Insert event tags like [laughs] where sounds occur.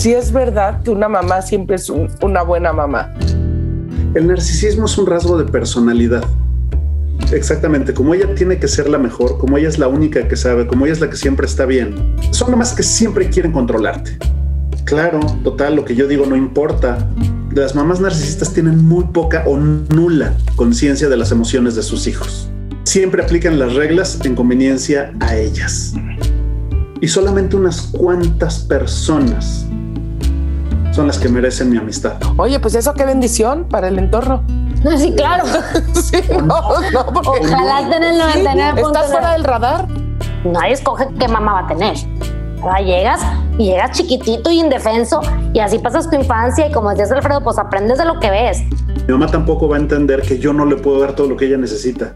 sí es verdad que una mamá siempre es una buena mamá. El narcisismo es un rasgo de personalidad. Exactamente, como ella tiene que ser la mejor, como ella es la única que sabe, como ella es la que siempre está bien, son nomás que siempre quieren controlarte. Claro, total, lo que yo digo no importa. Las mamás narcisistas tienen muy poca o nula conciencia de las emociones de sus hijos. Siempre aplican las reglas en conveniencia a ellas. Y solamente unas cuantas personas son las que merecen mi amistad. Oye, pues eso qué bendición para el entorno. [laughs] Sí, claro. [laughs] sí, [laughs] no, no, porque Ojalá tener el 99.9. estás fuera del radar. Nadie escoge qué mamá va a tener. Ahora llegas y llegas chiquitito y indefenso y así pasas tu infancia y como decías Alfredo, pues aprendes de lo que ves. Mi mamá tampoco va a entender que yo no le puedo dar todo lo que ella necesita.